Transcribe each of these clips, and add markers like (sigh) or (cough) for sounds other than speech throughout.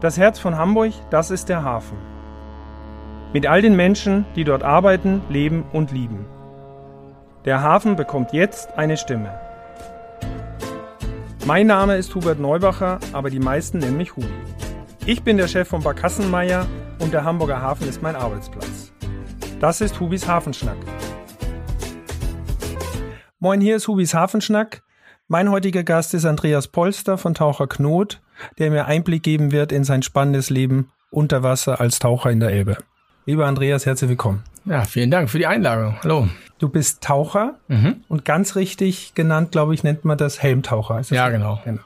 Das Herz von Hamburg, das ist der Hafen. Mit all den Menschen, die dort arbeiten, leben und lieben. Der Hafen bekommt jetzt eine Stimme. Mein Name ist Hubert Neubacher, aber die meisten nennen mich Hubi. Ich bin der Chef von Barkassenmeier und der Hamburger Hafen ist mein Arbeitsplatz. Das ist Hubis Hafenschnack. Moin, hier ist Hubis Hafenschnack. Mein heutiger Gast ist Andreas Polster von Taucher Knot der mir Einblick geben wird in sein spannendes Leben unter Wasser als Taucher in der Elbe. Lieber Andreas, herzlich willkommen. Ja, vielen Dank für die Einladung. Hallo. Du bist Taucher mhm. und ganz richtig genannt, glaube ich, nennt man das Helmtaucher. Das ja, genau. genau.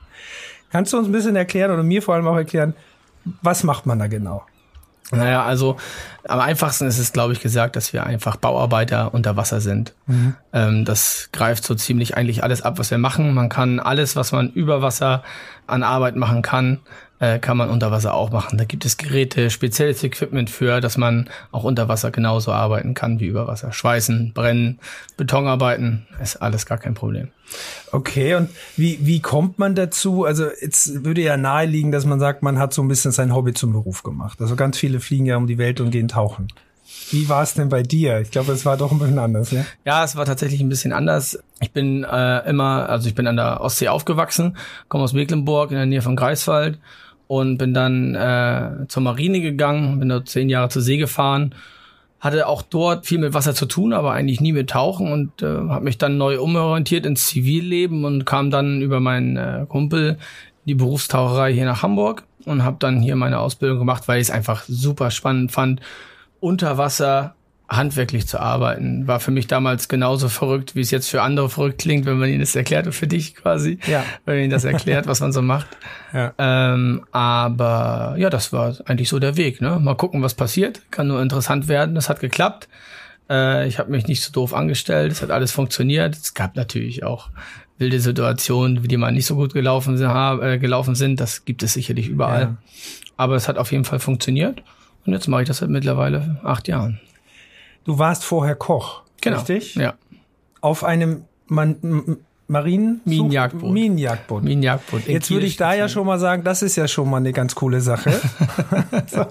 Kannst du uns ein bisschen erklären oder mir vor allem auch erklären, was macht man da genau? Naja, also am einfachsten ist es, glaube ich, gesagt, dass wir einfach Bauarbeiter unter Wasser sind. Mhm. Ähm, das greift so ziemlich eigentlich alles ab, was wir machen. Man kann alles, was man über Wasser an Arbeit machen kann, äh, kann man unter Wasser auch machen. Da gibt es Geräte, spezielles Equipment für, dass man auch unter Wasser genauso arbeiten kann wie über Wasser. Schweißen, brennen, Betonarbeiten, ist alles gar kein Problem. Okay, und wie, wie kommt man dazu? Also jetzt würde ja naheliegen, dass man sagt, man hat so ein bisschen sein Hobby zum Beruf gemacht. Also ganz viele fliegen ja um die Welt und gehen tauchen. Wie war es denn bei dir? Ich glaube, es war doch ein bisschen anders, ja? Ja, es war tatsächlich ein bisschen anders. Ich bin äh, immer, also ich bin an der Ostsee aufgewachsen, komme aus Mecklenburg in der Nähe von Greifswald und bin dann äh, zur Marine gegangen, bin dort zehn Jahre zur See gefahren, hatte auch dort viel mit Wasser zu tun, aber eigentlich nie mit Tauchen und äh, habe mich dann neu umorientiert ins Zivilleben und kam dann über meinen äh, Kumpel die Berufstaucherei hier nach Hamburg und habe dann hier meine Ausbildung gemacht, weil ich es einfach super spannend fand unter Wasser handwerklich zu arbeiten, war für mich damals genauso verrückt, wie es jetzt für andere verrückt klingt, wenn man ihnen das erklärt und für dich quasi, ja. wenn man ihnen das erklärt, was man so macht. Ja. Ähm, aber ja, das war eigentlich so der Weg. Ne? Mal gucken, was passiert. Kann nur interessant werden. Das hat geklappt. Äh, ich habe mich nicht so doof angestellt. Es hat alles funktioniert. Es gab natürlich auch wilde Situationen, die mal nicht so gut gelaufen sind. Äh, gelaufen sind. Das gibt es sicherlich überall. Ja. Aber es hat auf jeden Fall funktioniert. Und jetzt mache ich das seit mittlerweile acht Jahren. Du warst vorher Koch, genau. richtig? Ja. Auf einem Man Marinen Minenjagdboot. Minenjagdboot. Minenjagdboot. Jetzt würde ich da ja schon mal sagen, das ist ja schon mal eine ganz coole Sache. (laughs) so.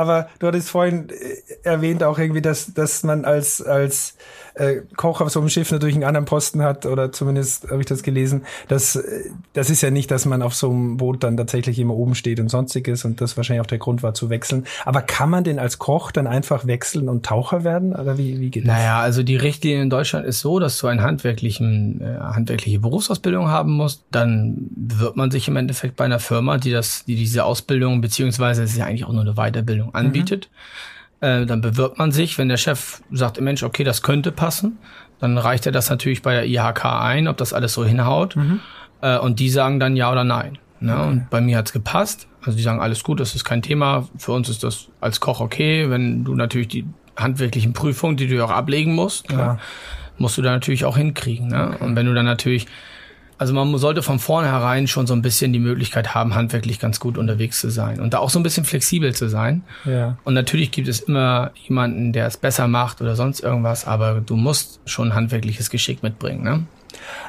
Aber du hattest vorhin äh, erwähnt auch irgendwie, dass, dass man als, als äh, Koch auf so einem Schiff natürlich einen anderen Posten hat, oder zumindest habe ich das gelesen. Das, äh, das ist ja nicht, dass man auf so einem Boot dann tatsächlich immer oben steht und sonstiges und das wahrscheinlich auch der Grund war zu wechseln. Aber kann man denn als Koch dann einfach wechseln und Taucher werden? Oder wie, wie geht das? Naja, also die Richtlinie in Deutschland ist so, dass du eine handwerklichen, äh, handwerkliche Berufsausbildung haben musst. Dann bewirbt man sich im Endeffekt bei einer Firma, die das, die diese Ausbildung, beziehungsweise es ist ja eigentlich auch nur eine Weiterbildung anbietet. Mhm äh, dann bewirbt man sich, wenn der Chef sagt, Mensch, okay, das könnte passen, dann reicht er das natürlich bei der IHK ein, ob das alles so hinhaut. Mhm. Äh, und die sagen dann ja oder nein. Ne? Okay. Und bei mir hat's gepasst. Also die sagen, alles gut, das ist kein Thema. Für uns ist das als Koch okay, wenn du natürlich die handwerklichen Prüfungen, die du auch ablegen musst, ne? musst du da natürlich auch hinkriegen. Ne? Okay. Und wenn du dann natürlich also man sollte von vornherein schon so ein bisschen die Möglichkeit haben, handwerklich ganz gut unterwegs zu sein und da auch so ein bisschen flexibel zu sein. Ja. Und natürlich gibt es immer jemanden, der es besser macht oder sonst irgendwas, aber du musst schon handwerkliches Geschick mitbringen. Ne?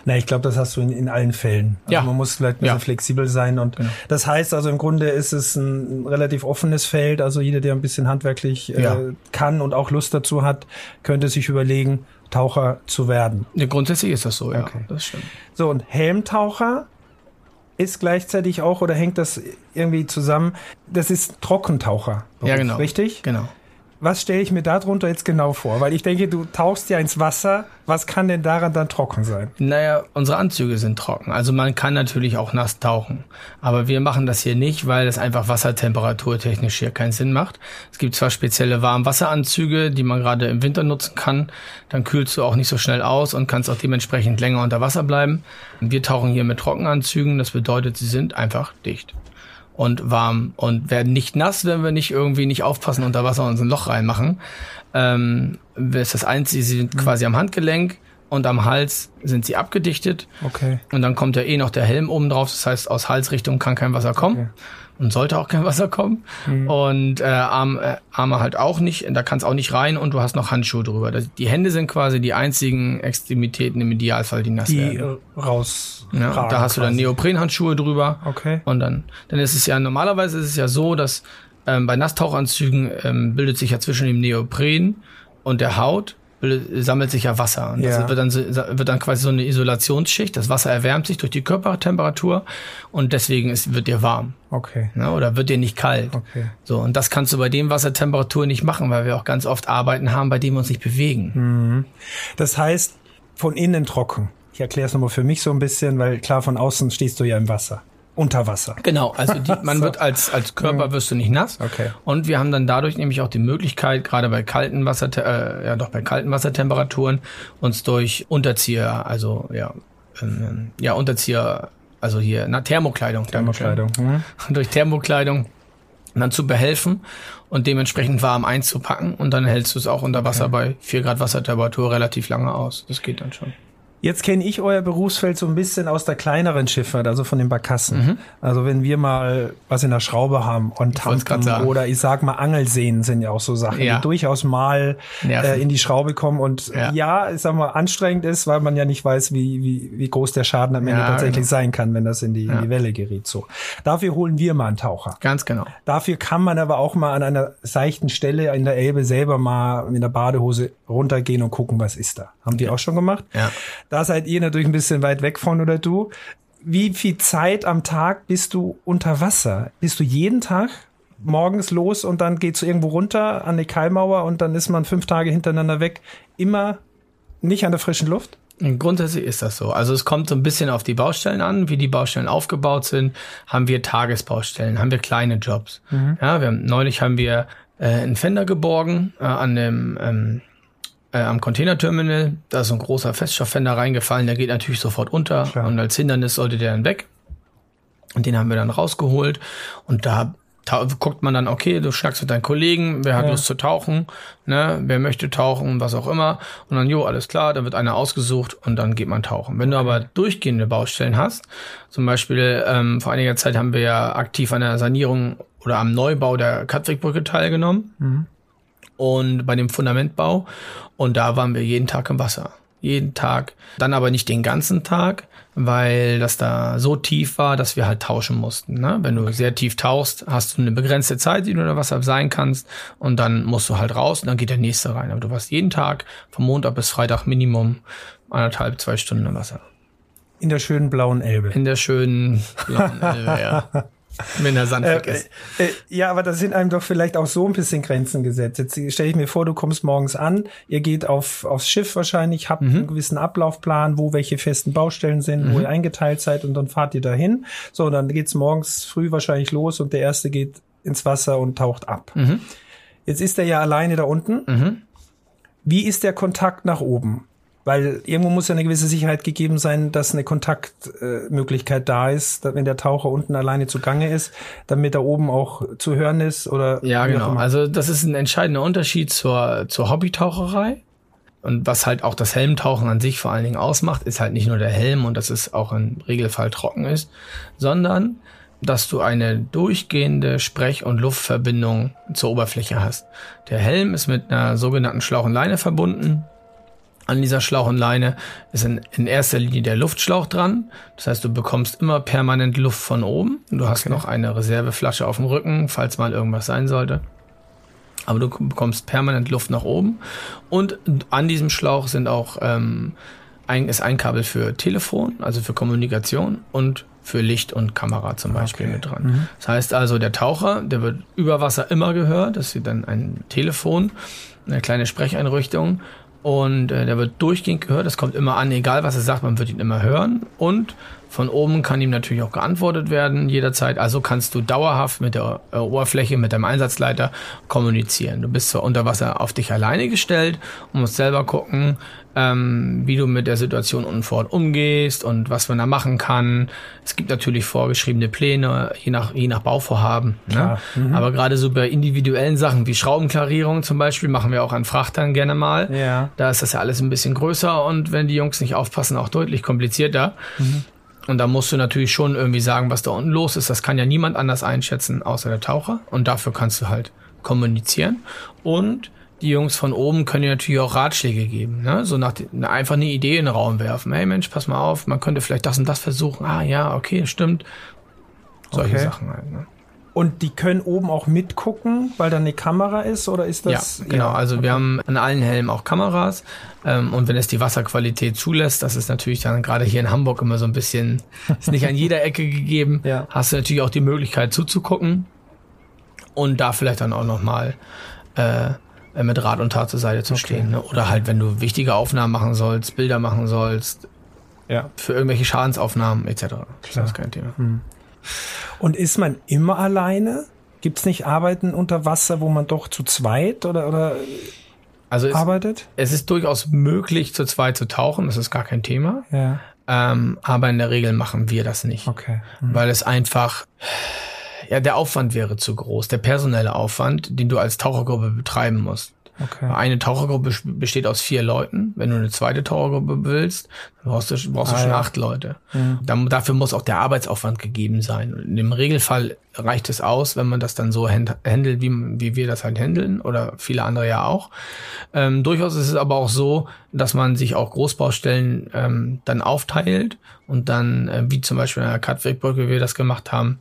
Na, ich glaube, das hast du in, in allen Fällen. Also ja. Man muss vielleicht ein bisschen ja. flexibel sein und genau. das heißt also im Grunde ist es ein relativ offenes Feld. Also jeder, der ein bisschen handwerklich äh, ja. kann und auch Lust dazu hat, könnte sich überlegen, Taucher zu werden. Ja, grundsätzlich ist das so, ja. Okay. Das stimmt. So, und Helmtaucher ist gleichzeitig auch, oder hängt das irgendwie zusammen? Das ist Trockentaucher. Ja, genau. Richtig? Genau. Was stelle ich mir darunter jetzt genau vor? Weil ich denke, du tauchst ja ins Wasser. Was kann denn daran dann trocken sein? Naja, unsere Anzüge sind trocken. Also man kann natürlich auch nass tauchen. Aber wir machen das hier nicht, weil es einfach wassertemperaturtechnisch hier keinen Sinn macht. Es gibt zwar spezielle Warmwasseranzüge, die man gerade im Winter nutzen kann. Dann kühlst du auch nicht so schnell aus und kannst auch dementsprechend länger unter Wasser bleiben. Wir tauchen hier mit Trockenanzügen. Das bedeutet, sie sind einfach dicht und warm und werden nicht nass, wenn wir nicht irgendwie nicht aufpassen unter Wasser und uns ein Loch reinmachen. Ähm, ist das einzige, sie sind quasi am Handgelenk, und am Hals sind sie abgedichtet. Okay. Und dann kommt ja eh noch der Helm oben drauf. Das heißt, aus Halsrichtung kann kein Wasser kommen. Okay. Und sollte auch kein (laughs) Wasser kommen. Und äh, Arm, äh, Arme halt auch nicht. Da kann es auch nicht rein und du hast noch Handschuhe drüber. Das, die Hände sind quasi die einzigen Extremitäten im Idealfall, die nass Die werden. äh, raus. Ja, da hast du dann quasi. Neoprenhandschuhe drüber. Okay. Und dann, dann ist es ja, normalerweise ist es ja so, dass ähm, bei Nasstauchanzügen ähm, bildet sich ja zwischen dem Neopren und der Haut sammelt sich ja Wasser. Und Ja. das wird dann, wird dann quasi so eine Isolationsschicht. Das Wasser erwärmt sich durch die Körpertemperatur und deswegen ist, wird dir warm. Okay. Ne? Oder wird dir nicht kalt. Okay. So, und das kannst du bei dem Wassertemperatur nicht machen, weil wir auch ganz oft Arbeiten haben, bei denen wir uns nicht bewegen. Hm. Das heißt, von innen trocken. Ich erkläre es nochmal für mich so ein bisschen, weil klar, von außen stehst du ja im Wasser. Unter Wasser. Genau, also die, (laughs) man So. wird als, als Körper wirst du nicht nass. Okay. Und wir haben dann dadurch nämlich auch die Möglichkeit, gerade bei kalten Wasser, äh, ja doch bei kalten Wassertemperaturen, uns durch Unterzieher, also ja, ähm, ja Unterzieher, also hier, na Thermokleidung, Dankeschön. Thermokleidung. Hm? (laughs) durch Thermokleidung dann zu behelfen und dementsprechend warm einzupacken und dann hältst du es auch unter Wasser bei 4 Grad Wassertemperatur relativ lange aus. Das geht dann schon. Jetzt kenne ich euer Berufsfeld so ein bisschen aus der kleineren Schifffahrt, also von den Barkassen. Mhm. Also wenn wir mal was in der Schraube haben und sagen. oder ich sag mal Angelseen sind ja auch so Sachen, Ja. die durchaus mal äh, in die Schraube kommen und Ja. ja. ich sag mal, anstrengend ist, weil man ja nicht weiß, wie, wie, wie groß der Schaden am Ende Ja, tatsächlich genau. sein kann, wenn das in die, in die Welle gerät. So. Dafür holen wir mal einen Taucher. Ganz genau. Dafür kann man aber auch mal an einer seichten Stelle in der Elbe selber mal mit der Badehose runtergehen und gucken, was ist da. Haben die auch schon gemacht? Ja. Da seid ihr natürlich ein bisschen weit weg von oder du. Wie viel Zeit am Tag bist du unter Wasser? Bist du jeden Tag morgens los und dann geht's irgendwo runter an die Kaimauer und dann ist man fünf Tage hintereinander weg? Immer nicht an der frischen Luft? Grundsätzlich ist das so. Also es kommt so ein bisschen auf die Baustellen an, wie die Baustellen aufgebaut sind. Haben wir Tagesbaustellen, haben wir kleine Jobs. Ja, wir haben, neulich haben wir äh, einen Fender geborgen äh, an dem ähm, äh, am Containerterminal. Da ist so ein großer Feststofffender reingefallen, der geht natürlich sofort unter Klar. und als Hindernis sollte der dann weg. Und den haben wir dann rausgeholt und da ta- guckt man dann, okay, du schnackst mit deinen Kollegen, wer hat Ja. Lust zu tauchen, ne, wer möchte tauchen, was auch immer. Und dann, jo, alles klar, dann wird einer ausgesucht und dann geht man tauchen. Wenn du aber durchgehende Baustellen hast, zum Beispiel ähm, vor einiger Zeit haben wir ja aktiv an der Sanierung oder am Neubau der Katwigbrücke teilgenommen und bei dem Fundamentbau. Und da waren wir jeden Tag im Wasser. Jeden Tag. Dann aber nicht den ganzen Tag, weil das da so tief war, dass wir halt tauschen mussten. Ne? Wenn du sehr tief tauchst, hast du eine begrenzte Zeit, die du unter Wasser sein kannst. Und dann musst du halt raus und dann geht der nächste rein. Aber du warst jeden Tag vom Montag bis Freitag Minimum anderthalb, zwei Stunden im Wasser. In der schönen blauen Elbe. In der schönen blauen Elbe, ja. (laughs) Wenn der Sand weg Äh, ist. äh, ja, aber da sind einem doch vielleicht auch so ein bisschen Grenzen gesetzt. Jetzt stelle ich mir vor, du kommst morgens an, ihr geht auf, aufs Schiff wahrscheinlich, habt Mhm. einen gewissen Ablaufplan, wo welche festen Baustellen sind, wo ihr eingeteilt seid und dann fahrt ihr dahin. So, dann geht's morgens früh wahrscheinlich los und der erste geht ins Wasser und taucht ab. Mhm. Jetzt ist er ja alleine da unten. Mhm. Wie ist der Kontakt nach oben? Weil irgendwo muss ja eine gewisse Sicherheit gegeben sein, dass eine Kontaktmöglichkeit äh, da ist, dass, wenn der Taucher unten alleine zugange ist, damit da oben auch zu hören ist oder Ja, genau. Also das ist ein entscheidender Unterschied zur, zur Hobbytaucherei. Und was halt auch das Helmtauchen an sich vor allen Dingen ausmacht, ist halt nicht nur der Helm und dass es auch im Regelfall trocken ist, sondern dass du eine durchgehende Sprech- und Luftverbindung zur Oberfläche hast. Der Helm ist mit einer sogenannten Schlauch und Leine verbunden. An dieser Schlauch und Leine ist in, in erster Linie der Luftschlauch dran. Das heißt, du bekommst immer permanent Luft von oben. Du hast noch eine Reserveflasche auf dem Rücken, falls mal irgendwas sein sollte. Aber du bekommst permanent Luft nach oben. Und an diesem Schlauch sind auch ähm, ein, ist ein Kabel für Telefon, also für Kommunikation und für Licht und Kamera zum Beispiel Okay. mit dran. Das heißt also, der Taucher, der wird über Wasser immer gehört. Das ist dann ein Telefon, eine kleine Sprecheinrichtung. Und äh, der wird durchgehend gehört. Das kommt immer an, egal was er sagt, man wird ihn immer hören. Und Von oben kann ihm natürlich auch geantwortet werden jederzeit. Also kannst du dauerhaft mit der äh, Oberfläche, mit deinem Einsatzleiter kommunizieren. Du bist zwar unter Wasser auf dich alleine gestellt und musst selber gucken, ähm, wie du mit der Situation unten vor Ort umgehst und was man da machen kann. Es gibt natürlich vorgeschriebene Pläne, je nach, je nach Bauvorhaben. Ne? Mhm. Aber gerade so bei individuellen Sachen wie Schraubenklarierung zum Beispiel machen wir auch an Frachtern gerne mal. Ja. Da ist das ja alles ein bisschen größer und wenn die Jungs nicht aufpassen, auch deutlich komplizierter. Mhm. Und da musst du natürlich schon irgendwie sagen, was da unten los ist. Das kann ja niemand anders einschätzen, außer der Taucher. Und dafür kannst du halt kommunizieren. Und die Jungs von oben können dir natürlich auch Ratschläge geben. Ne? So nach einfach eine Idee in den Raum werfen. Hey Mensch, pass mal auf, man könnte vielleicht das und das versuchen. Ah ja, okay, stimmt. Solche okay. Sachen halt. Ne? Und die können oben auch mitgucken, weil da eine Kamera ist, oder ist das? Ja, genau. Ja, also okay. wir haben an allen Helmen auch Kameras. Ähm, und wenn es die Wasserqualität zulässt, das ist natürlich dann gerade hier in Hamburg immer so ein bisschen, (laughs) ist nicht an jeder Ecke gegeben, ja. hast du natürlich auch die Möglichkeit zuzugucken und da vielleicht dann auch nochmal äh, mit Rat und Tat zur Seite zu okay. stehen. Ne? Oder halt, wenn du wichtige Aufnahmen machen sollst, Bilder machen sollst, ja. für irgendwelche Schadensaufnahmen etc. Klar. Das ist kein Thema. Hm. Und ist man immer alleine? Gibt es nicht Arbeiten unter Wasser, wo man doch zu zweit oder, oder also es, arbeitet? Es ist durchaus möglich, zu zweit zu tauchen, das ist gar kein Thema. Ja. Ähm, aber in der Regel machen wir das nicht. Okay. Mhm. Weil es einfach, ja, der Aufwand wäre zu groß, der personelle Aufwand, den du als Tauchergruppe betreiben musst. Okay. Eine Tauchergruppe besteht aus vier Leuten. Wenn du eine zweite Tauchergruppe willst, dann brauchst du, brauchst ah, du schon ja. acht Leute. Mhm. Dann, dafür muss auch der Arbeitsaufwand gegeben sein. Und im Regelfall reicht es aus, wenn man das dann so handelt, wie, wie wir das halt handeln oder viele andere ja auch. Ähm, durchaus ist es aber auch so, dass man sich auch Großbaustellen ähm, dann aufteilt und dann, äh, wie zum Beispiel in der Katwegbrücke, wie wir das gemacht haben,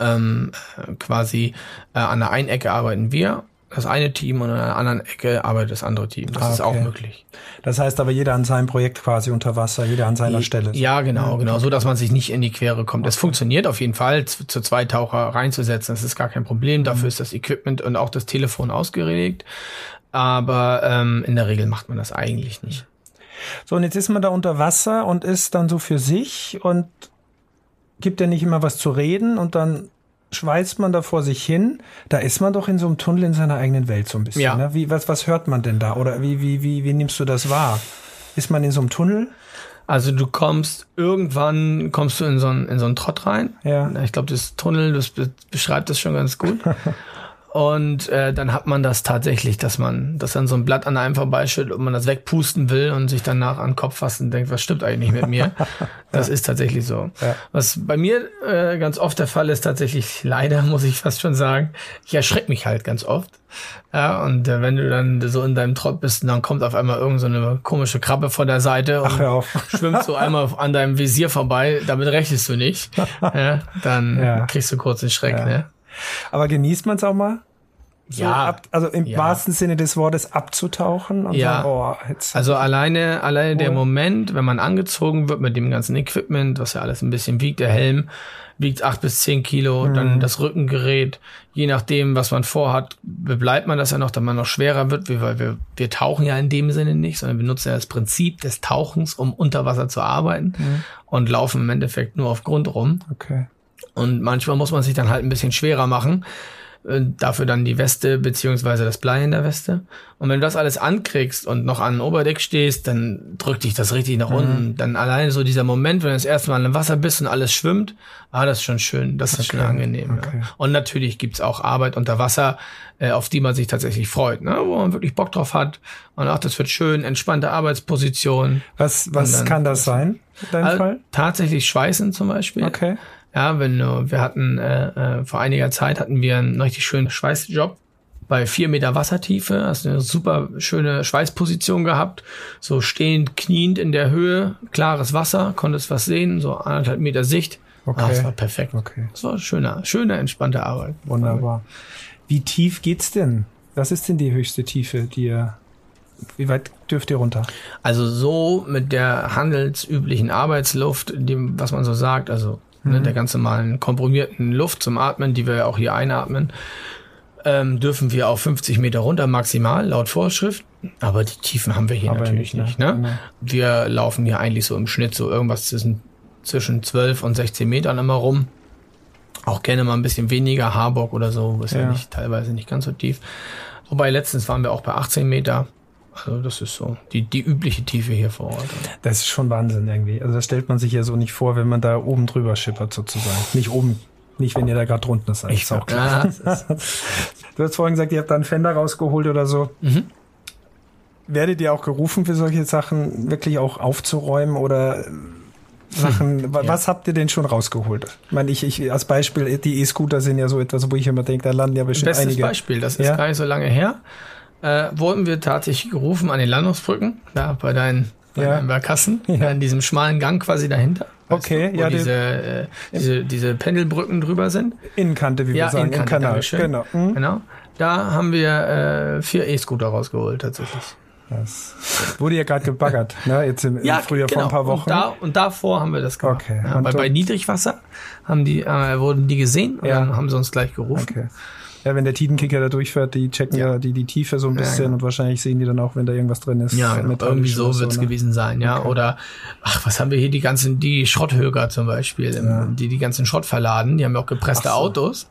ähm, quasi äh, an der einen Ecke arbeiten wir das eine Team und an einer anderen Ecke arbeitet das andere Team. Das ah, ist auch möglich. Das heißt aber jeder an seinem Projekt quasi unter Wasser, jeder an seiner Stelle. Ja, genau, genau. So, dass man sich nicht in die Quere kommt. Es okay. funktioniert auf jeden Fall, zu, zu zwei Taucher reinzusetzen. Das ist gar kein Problem. Dafür mhm. ist das Equipment und auch das Telefon ausgelegt. Aber ähm, in der Regel macht man das eigentlich nicht. So, und jetzt ist man da unter Wasser und ist dann so für sich und gibt ja nicht immer was zu reden und dann schweißt man da vor sich hin, da ist man doch in so einem Tunnel in seiner eigenen Welt so ein bisschen. Ja. Ne? Wie, was, was hört man denn da? Oder wie, wie, wie, wie nimmst du das wahr? Ist man in so einem Tunnel? Also du kommst irgendwann kommst du in so einen in so einen Trott rein. Ja. Ich glaube, das Tunnel, das beschreibt das schon ganz gut. (laughs) Und äh, dann hat man das tatsächlich, dass man, dass dann so ein Blatt an einem vorbeischüttet und man das wegpusten will und sich danach an den Kopf fasst und denkt, was stimmt eigentlich mit mir? (laughs) Das ja. ist tatsächlich so. Ja. Was bei mir äh, ganz oft der Fall ist, tatsächlich, leider (laughs) muss ich fast schon sagen, ich erschrecke mich halt ganz oft. Ja, und äh, wenn du dann so in deinem Trott bist, dann kommt auf einmal irgend so eine komische Krabbe von der Seite und Ach, (laughs) schwimmt so einmal an deinem Visier vorbei, damit rechnest du nicht. ja, dann ja. kriegst du kurz den Schreck, ne? Aber genießt man es auch mal? So ja. Ab, also im ja. wahrsten Sinne des Wortes abzutauchen und ja. sagen, oh, jetzt. Also alleine, alleine der Moment, wenn man angezogen wird mit dem ganzen Equipment, was ja alles ein bisschen wiegt, der Helm wiegt acht bis zehn Kilo, mhm. dann das Rückengerät, je nachdem, was man vorhat, bleibt man das ja noch, dass man noch schwerer wird, weil wir, wir tauchen ja in dem Sinne nicht, sondern wir nutzen ja das Prinzip des Tauchens, um unter Wasser zu arbeiten mhm. und laufen im Endeffekt nur auf Grund rum. Okay. Und manchmal muss man sich dann halt ein bisschen schwerer machen. Äh, dafür dann die Weste beziehungsweise das Blei in der Weste. Und wenn du das alles ankriegst und noch an Oberdeck stehst, dann drückt dich das richtig nach mhm. unten. Dann alleine so dieser Moment, wenn du das erste Mal im Wasser bist und alles schwimmt, ah, das ist schon schön, das ist okay. schon angenehm. Okay. Ja. Und natürlich gibt's auch Arbeit unter Wasser, äh, auf die man sich tatsächlich freut, ne? wo man wirklich Bock drauf hat. Und ach, das wird schön, entspannte Arbeitsposition. Was, was dann, kann das sein? In deinem also, Fall? Tatsächlich Schweißen zum Beispiel. Okay. Ja, wenn du, wir hatten äh, äh, vor einiger Zeit hatten wir einen richtig schönen Schweißjob bei vier Meter Wassertiefe, hast eine super schöne Schweißposition gehabt, so stehend, kniend in der Höhe, klares Wasser, konntest was sehen, so anderthalb Meter Sicht. Okay. Ah, das war perfekt. Okay. Das war schöne, schöne, entspannte Arbeit. Wunderbar. Wie tief geht's denn? Was ist denn die höchste Tiefe, die ihr wie weit dürft ihr runter? Also so mit der handelsüblichen Arbeitsluft, dem, was man so sagt, also ne, mhm. der ganz normalen komprimierten Luft zum Atmen, die wir ja auch hier einatmen, ähm, dürfen wir auf 50 Meter runter maximal laut Vorschrift. Aber die Tiefen haben wir hier Aber natürlich nicht. Ne? ne? Genau. Wir laufen hier eigentlich so im Schnitt so irgendwas zwischen zwischen 12 und 16 Metern immer rum. Auch gerne mal ein bisschen weniger, Harburg oder so, ist ja, ja nicht, teilweise nicht ganz so tief. Wobei letztens waren wir auch bei 18 Meter. Also das ist so die, die übliche Tiefe hier vor Ort. Das ist schon Wahnsinn irgendwie. Also das stellt man sich ja so nicht vor, wenn man da oben drüber schippert sozusagen. Nicht oben, nicht wenn ihr da gerade drunter seid. Ich ist auch (laughs) klar. du hast vorhin gesagt, ihr habt da einen Fender rausgeholt oder so. Mhm. Werdet ihr auch gerufen für solche Sachen wirklich auch aufzuräumen oder Sachen. Hm, was habt ihr denn schon rausgeholt? Ich meine, ich, ich als Beispiel, die E-Scooter sind ja so etwas, wo ich immer denke, da landen ja bestimmt Bestes einige. Beispiel, das ist ja? gar nicht so lange her. Äh, wurden wir tatsächlich gerufen an den Landungsbrücken, da bei deinen, bei ja. deinen Barkassen, ja. in diesem schmalen Gang quasi dahinter. Okay, du, wo ja. Diese, äh, diese, diese Pendelbrücken drüber sind. Innenkante, wie wir sagen, Innenkante, im Kanal. Genau. Mhm. genau. Da haben wir äh, vier E-Scooter rausgeholt, tatsächlich. Das wurde ja gerade gebaggert, (laughs) ne? Jetzt im, ja, im Frühjahr genau. vor ein paar Wochen. Und, da, und davor haben wir das gemacht. Okay. Ja, bei, bei Niedrigwasser haben die, äh, wurden die gesehen und ja. dann haben sie uns gleich gerufen. Okay. Ja, wenn der Tidenkicker da durchfährt, die checken ja, ja die, die Tiefe so ein bisschen ja, ja. und wahrscheinlich sehen die dann auch, wenn da irgendwas drin ist. Ja, irgendwie so wird's so, ne? gewesen sein, ja. Okay. Oder, ach, was haben wir hier, die ganzen, die Schrotthöger zum Beispiel, im, die die ganzen Schrott verladen, die haben ja auch gepresste so. Autos.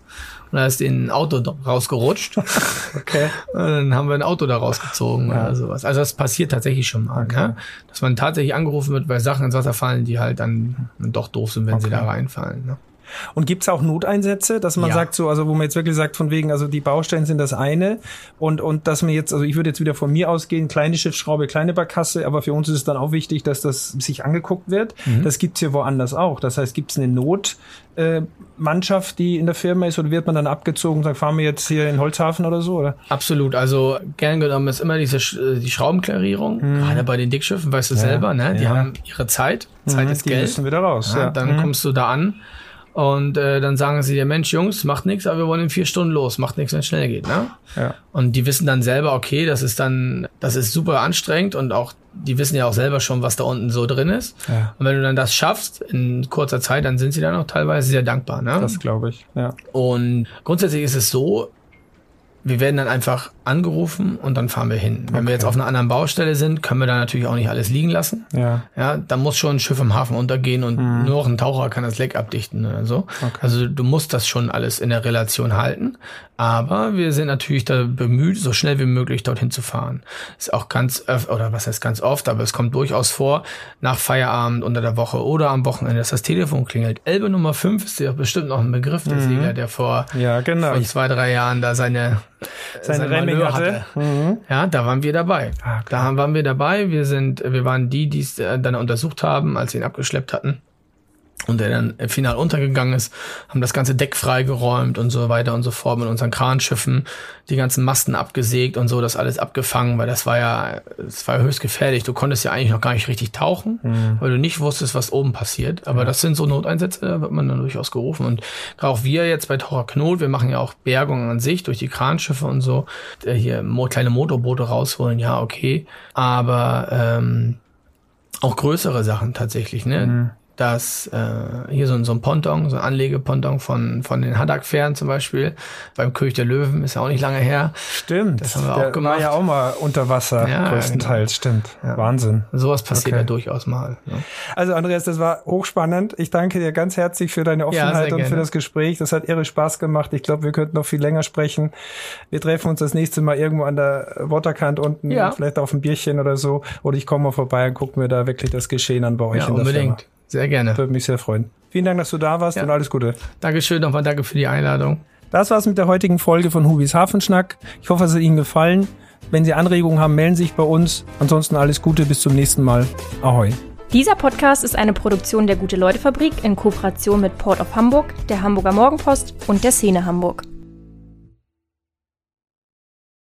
Und da ist ein Auto rausgerutscht. (laughs) okay. Und dann haben wir ein Auto da rausgezogen ja. oder sowas. Also das passiert tatsächlich schon mal, okay. ne? dass man tatsächlich angerufen wird, weil Sachen ins Wasser fallen, die halt dann doch doof sind, wenn okay. sie da reinfallen. Ne? Und gibt's auch Noteinsätze, dass man ja. sagt so, also wo man jetzt wirklich sagt, von wegen, also die Baustellen sind das eine und, und dass man jetzt, also ich würde jetzt wieder von mir ausgehen, kleine Schiffsschraube, kleine Barkasse, aber für uns ist es dann auch wichtig, dass das sich angeguckt wird. Mhm. Das gibt's hier woanders auch. Das heißt, gibt's eine Notmannschaft, äh, die in der Firma ist oder wird man dann abgezogen und sagt, fahren wir jetzt hier in Holzhafen oder so? Oder? Absolut. Also gern genommen ist immer diese äh, die Schraubenklarierung, mhm. gerade bei den Dickschiffen, weißt du ja. selber, ne? Die ja. haben ihre Zeit. Zeit mhm, ist Geld. Die müssen wieder raus. Ja, dann mhm. kommst du da an und äh, dann sagen sie, ja Mensch, Jungs, macht nichts, aber wir wollen in vier Stunden los, macht nichts, wenn es schnell geht. Ne? Ja. Und die wissen dann selber, okay, das ist dann, das ist super anstrengend und auch, die wissen ja auch selber schon, was da unten so drin ist. Ja. Und wenn du dann das schaffst in kurzer Zeit, dann sind sie dann auch teilweise sehr dankbar. Ne? Das glaube ich, ja. Und grundsätzlich ist es so, wir werden dann einfach angerufen und dann fahren wir hin. Wenn okay. wir jetzt auf einer anderen Baustelle sind, können wir da natürlich auch nicht alles liegen lassen. Ja. Ja, da muss schon ein Schiff im Hafen untergehen und mhm. nur noch ein Taucher kann das Leck abdichten oder so. Okay. Also du musst das schon alles in der Relation halten. Aber wir sind natürlich da bemüht, so schnell wie möglich dorthin zu fahren. Ist auch ganz öfter, oder was heißt ganz oft, aber es kommt durchaus vor, nach Feierabend unter der Woche oder am Wochenende, dass das Telefon klingelt. Elbe Nummer 5 ist ja bestimmt noch ein Begriff, der mhm. Segler, der vor, ja, genau. vor zwei, drei Jahren da seine, seine, seine Remming hatte. Mhm. Ja, da waren wir dabei. Ah, da waren wir dabei. Wir sind, wir waren die, die es äh, dann untersucht haben, als sie ihn abgeschleppt hatten und der dann final untergegangen ist, haben das ganze Deck freigeräumt und so weiter und so fort mit unseren Kranschiffen, die ganzen Masten abgesägt und so, das alles abgefangen, weil das war ja, das war höchst gefährlich. Du konntest ja eigentlich noch gar nicht richtig tauchen, mhm. weil du nicht wusstest, was oben passiert. Aber ja. das sind so Noteinsätze, da wird man dann durchaus gerufen. Und auch wir jetzt bei Taucher Knot, wir machen ja auch Bergungen an sich durch die Kranschiffe und so, hier kleine Motorboote rausholen, ja, okay. Aber ähm, auch größere Sachen tatsächlich, ne? Mhm dass äh, hier so, so ein Ponton, so ein Anlegeponton von, von den Haddock-Fähren zum Beispiel, beim König der Löwen, ist ja auch nicht lange her. Stimmt. Das haben wir der auch gemacht. war ja auch mal unter Wasser, ja, größtenteils, genau. stimmt. Ja. Wahnsinn. Sowas passiert okay. ja durchaus mal. Ja. Also Andreas, das war hochspannend. Ich danke dir ganz herzlich für deine Offenheit und für das Gespräch. Das hat irre Spaß gemacht. Ich glaube, wir könnten noch viel länger sprechen. Wir treffen uns das nächste Mal irgendwo an der Waterkant unten, vielleicht auf ein Bierchen oder so. Oder ich komme mal vorbei und gucke mir da wirklich das Geschehen an bei euch ja, in der unbedingt. Firma. Sehr gerne. Würde mich sehr freuen. Vielen Dank, dass du da warst ja. und alles Gute. Dankeschön, nochmal danke für die Einladung. Das war's mit der heutigen Folge von Hubis Hafenschnack. Ich hoffe, es hat Ihnen gefallen. Wenn Sie Anregungen haben, melden Sie sich bei uns. Ansonsten alles Gute, bis zum nächsten Mal. Ahoi. Dieser Podcast ist eine Produktion der Gute-Leute-Fabrik in Kooperation mit Port of Hamburg, der Hamburger Morgenpost und der Szene Hamburg.